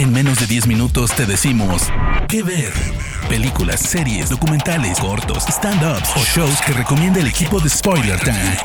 En menos de 10 minutos te decimos qué ver. Películas, series, documentales, cortos, stand-ups o shows que recomienda el equipo de Spoiler Time.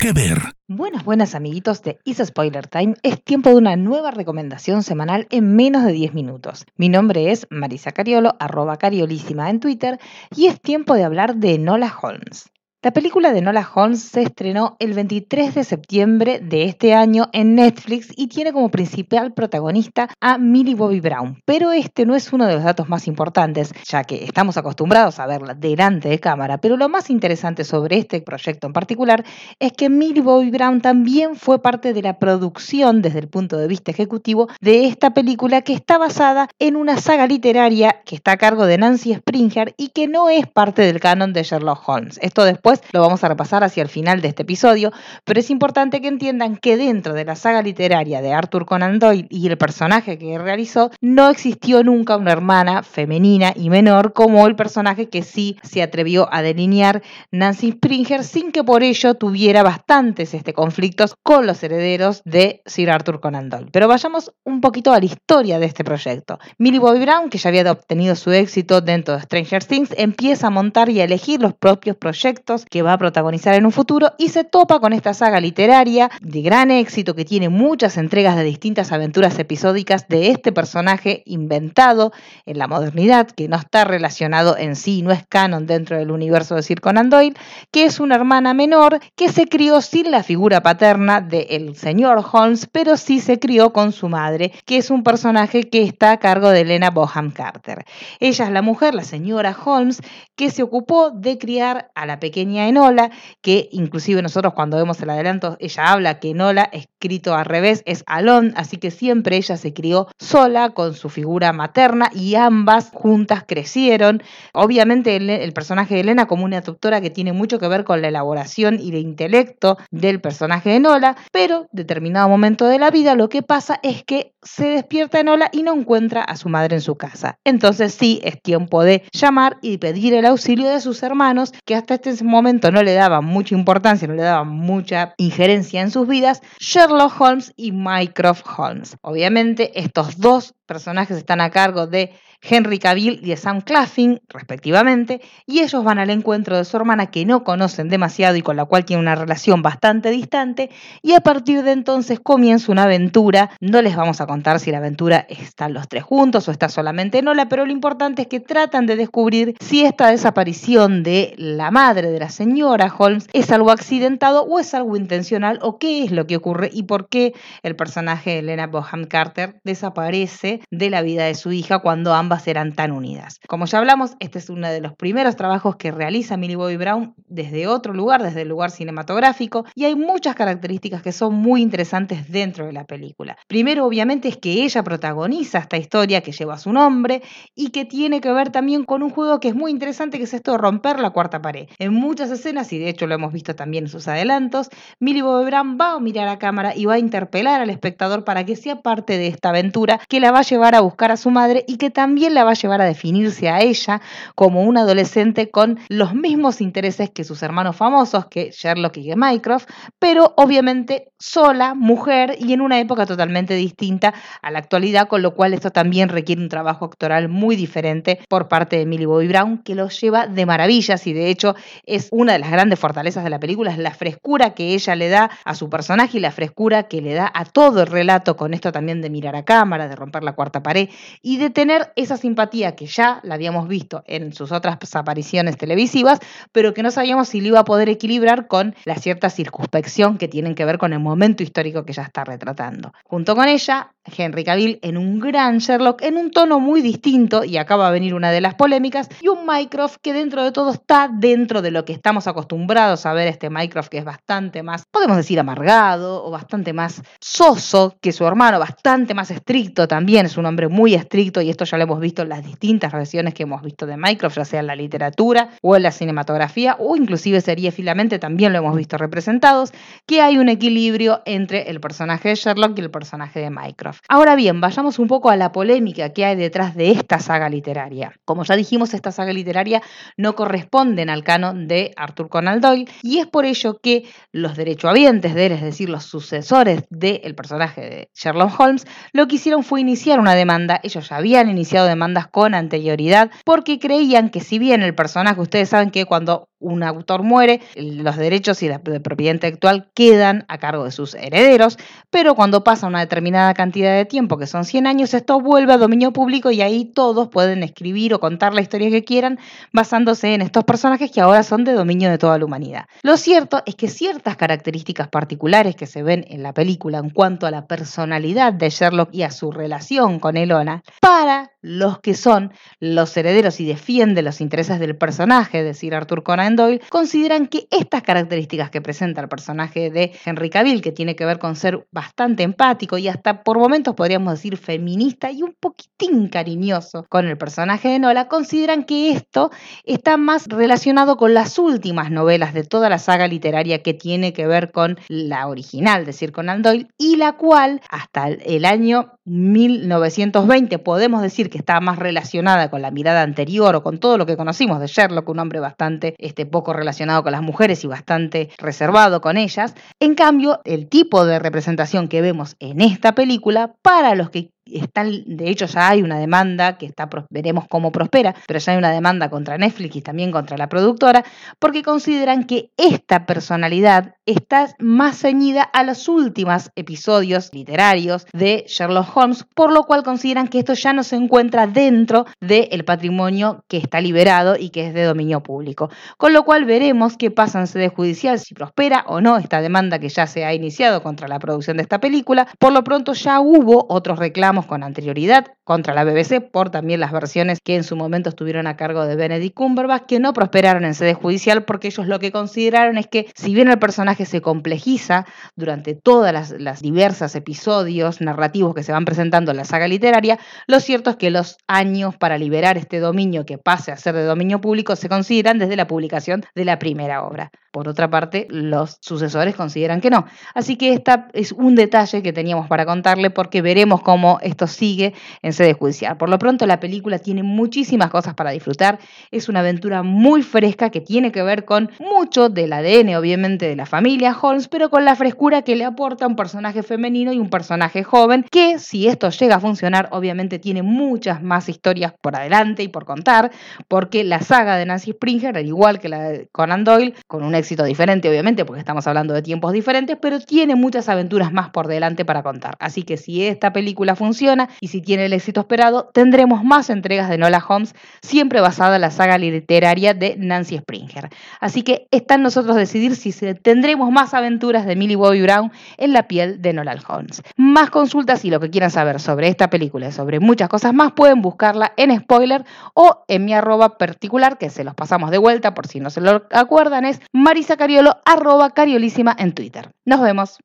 ¿Qué ver? Buenas, buenas amiguitos de Is Spoiler Time. Es tiempo de una nueva recomendación semanal en menos de 10 minutos. Mi nombre es Marisa Cariolo, arroba cariolísima en Twitter, y es tiempo de hablar de Nola Holmes. La película de Nola Holmes se estrenó el 23 de septiembre de este año en Netflix y tiene como principal protagonista a Millie Bobby Brown. Pero este no es uno de los datos más importantes, ya que estamos acostumbrados a verla delante de cámara. Pero lo más interesante sobre este proyecto en particular es que Millie Bobby Brown también fue parte de la producción desde el punto de vista ejecutivo de esta película que está basada en una saga literaria que está a cargo de Nancy Springer y que no es parte del canon de Sherlock Holmes. Esto después lo vamos a repasar hacia el final de este episodio, pero es importante que entiendan que dentro de la saga literaria de Arthur Conan Doyle y el personaje que realizó, no existió nunca una hermana femenina y menor como el personaje que sí se atrevió a delinear Nancy Springer sin que por ello tuviera bastantes este, conflictos con los herederos de Sir Arthur Conan Doyle. Pero vayamos un poquito a la historia de este proyecto. Millie Bobby Brown, que ya había obtenido su éxito dentro de Stranger Things, empieza a montar y a elegir los propios proyectos que va a protagonizar en un futuro y se topa con esta saga literaria de gran éxito que tiene muchas entregas de distintas aventuras episódicas de este personaje inventado en la modernidad, que no está relacionado en sí, no es canon dentro del universo de Sir Conan Doyle, que es una hermana menor que se crió sin la figura paterna del señor Holmes, pero sí se crió con su madre, que es un personaje que está a cargo de Elena Boham Carter. Ella es la mujer, la señora Holmes, que se ocupó de criar a la pequeña Enola, que inclusive nosotros cuando vemos el adelanto, ella habla que Enola, escrito al revés, es Alon, así que siempre ella se crió sola con su figura materna y ambas juntas crecieron. Obviamente el, personaje de Elena como una doctora que tiene mucho que ver con la elaboración y el intelecto del personaje de Enola, pero determinado momento de la vida lo que pasa es que se despierta Enola y no encuentra a su madre en su casa. Entonces sí, es tiempo de llamar y pedir el auxilio de sus hermanos que hasta este momento no le daban mucha importancia, no le daban mucha injerencia en sus vidas, Sherlock Holmes y Mycroft Holmes. Obviamente estos dos personajes están a cargo de Henry Cavill y de Sam Claffin, respectivamente, y ellos van al encuentro de su hermana que no conocen demasiado y con la cual tienen una relación bastante distante, y a partir de entonces comienza una aventura. No les vamos a contar si la aventura están los tres juntos o está solamente Nola, pero lo importante es que tratan de descubrir si esta desaparición de la madre de la señora Holmes es algo accidentado o es algo intencional o qué es lo que ocurre y por qué el personaje de Elena Boham Carter desaparece de la vida de su hija cuando ambas serán tan unidas. Como ya hablamos, este es uno de los primeros trabajos que realiza Millie Bobby Brown desde otro lugar, desde el lugar cinematográfico, y hay muchas características que son muy interesantes dentro de la película. Primero, obviamente, es que ella protagoniza esta historia que lleva su nombre y que tiene que ver también con un juego que es muy interesante, que es esto de romper la cuarta pared. En muchas escenas, y de hecho lo hemos visto también en sus adelantos, Millie Bobby Brown va a mirar a cámara y va a interpelar al espectador para que sea parte de esta aventura que la va llevar a buscar a su madre y que también la va a llevar a definirse a ella como una adolescente con los mismos intereses que sus hermanos famosos, que Sherlock y que Mycroft, pero obviamente sola, mujer y en una época totalmente distinta a la actualidad, con lo cual esto también requiere un trabajo actoral muy diferente por parte de Millie Bobby Brown, que lo lleva de maravillas y de hecho es una de las grandes fortalezas de la película, es la frescura que ella le da a su personaje y la frescura que le da a todo el relato con esto también de mirar a cámara, de romper la cuarta pared y de tener esa simpatía que ya la habíamos visto en sus otras apariciones televisivas, pero que no sabíamos si lo iba a poder equilibrar con la cierta circunspección que tienen que ver con el momento histórico que ya está retratando. Junto con ella, Henry Cavill en un gran Sherlock, en un tono muy distinto, y acaba de venir una de las polémicas, y un Mycroft que dentro de todo está dentro de lo que estamos acostumbrados a ver este Mycroft que es bastante más, podemos decir, amargado o bastante más soso que su hermano, bastante más estricto también, es un hombre muy estricto y esto ya lo hemos visto en las distintas versiones que hemos visto de Mycroft, ya sea en la literatura o en la cinematografía o inclusive filamente también lo hemos visto representados, que hay un equilibrio entre el personaje de Sherlock y el personaje de Mycroft. Ahora bien, vayamos un poco a la polémica que hay detrás de esta saga literaria. Como ya dijimos, esta saga literaria no corresponde al canon de Arthur Conan Doyle y es por ello que los derechohabientes de él, es decir, los sucesores del personaje de Sherlock Holmes, lo que hicieron fue iniciar una demanda. Ellos ya habían iniciado demandas con anterioridad porque creían que si bien el personaje, ustedes saben que cuando un autor muere, los derechos y la propiedad intelectual quedan a cargo de sus herederos, pero cuando pasa una determinada cantidad de tiempo, que son 100 años, esto vuelve a dominio público y ahí todos pueden escribir o contar la historia que quieran basándose en estos personajes que ahora son de dominio de toda la humanidad. Lo cierto es que ciertas características particulares que se ven en la película en cuanto a la personalidad de Sherlock y a su relación con Elona, para los que son los herederos y defienden los intereses del personaje, es decir, Arthur Conan Doyle, consideran que estas características que presenta el personaje de Henry Cavill, que tiene que ver con ser bastante empático y hasta por momentos podríamos decir feminista y un poquitín cariñoso con el personaje de Nola, consideran que esto está más relacionado con las últimas novelas de toda la saga literaria que tiene que ver con la original, es decir, Conan Doyle, y la cual hasta el año 1920 podemos decir que está más relacionada con la mirada anterior o con todo lo que conocimos de Sherlock, un hombre bastante este, poco relacionado con las mujeres y bastante reservado con ellas. En cambio, el tipo de representación que vemos en esta película, para los que están, de hecho ya hay una demanda que veremos cómo prospera, pero ya hay una demanda contra Netflix y también contra la productora, porque consideran que esta personalidad está más ceñida a los últimos episodios literarios de Sherlock Holmes, por lo cual consideran que esto ya no se encuentra dentro del patrimonio que está liberado y que es de dominio público. Con lo cual veremos qué pasa en sede judicial, si prospera o no esta demanda que ya se ha iniciado contra la producción de esta película. Por lo pronto ya hubo otros reclamos con anterioridad contra la BBC por también las versiones que en su momento estuvieron a cargo de Benedict Cumberbatch, que no prosperaron en sede judicial porque ellos lo que consideraron es que si bien el personaje se complejiza durante todas las, las diversas episodios narrativos que se van presentando en la saga literaria, lo cierto es que los años para liberar este dominio que pase a ser de dominio público se consideran desde la publicación de la primera obra. Por otra parte, los sucesores consideran que no. Así que esta es un detalle que teníamos para contarle porque veremos cómo esto sigue en sede judicial. Por lo pronto, la película tiene muchísimas cosas para disfrutar. Es una aventura muy fresca que tiene que ver con mucho del ADN, obviamente, de la familia Holmes, pero con la frescura que le aporta un personaje femenino y un personaje joven, que si esto llega a funcionar, obviamente tiene muchas más historias por adelante y por contar, porque la saga de Nancy Springer, al igual que la de Conan Doyle, con un éxito diferente, obviamente, porque estamos hablando de tiempos diferentes, pero tiene muchas aventuras más por delante para contar. Así que si esta película funciona y si tiene el éxito esperado, tendremos más entregas de Nola Holmes, siempre basada en la saga literaria de Nancy Springer. Así que está en nosotros decidir si tendremos más aventuras de Millie Bobby Brown en la piel de Nola Holmes. Más consultas y lo que quieran saber sobre esta película y sobre muchas cosas más, pueden buscarla en spoiler o en mi arroba particular, que se los pasamos de vuelta por si no se lo acuerdan, es Marisa Cariolo, arroba cariolísima en Twitter. Nos vemos.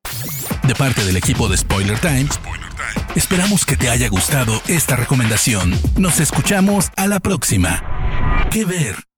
De parte del equipo de Spoiler Times, esperamos que te haya gustado esta recomendación. Nos escuchamos a la próxima. ¿Qué ver?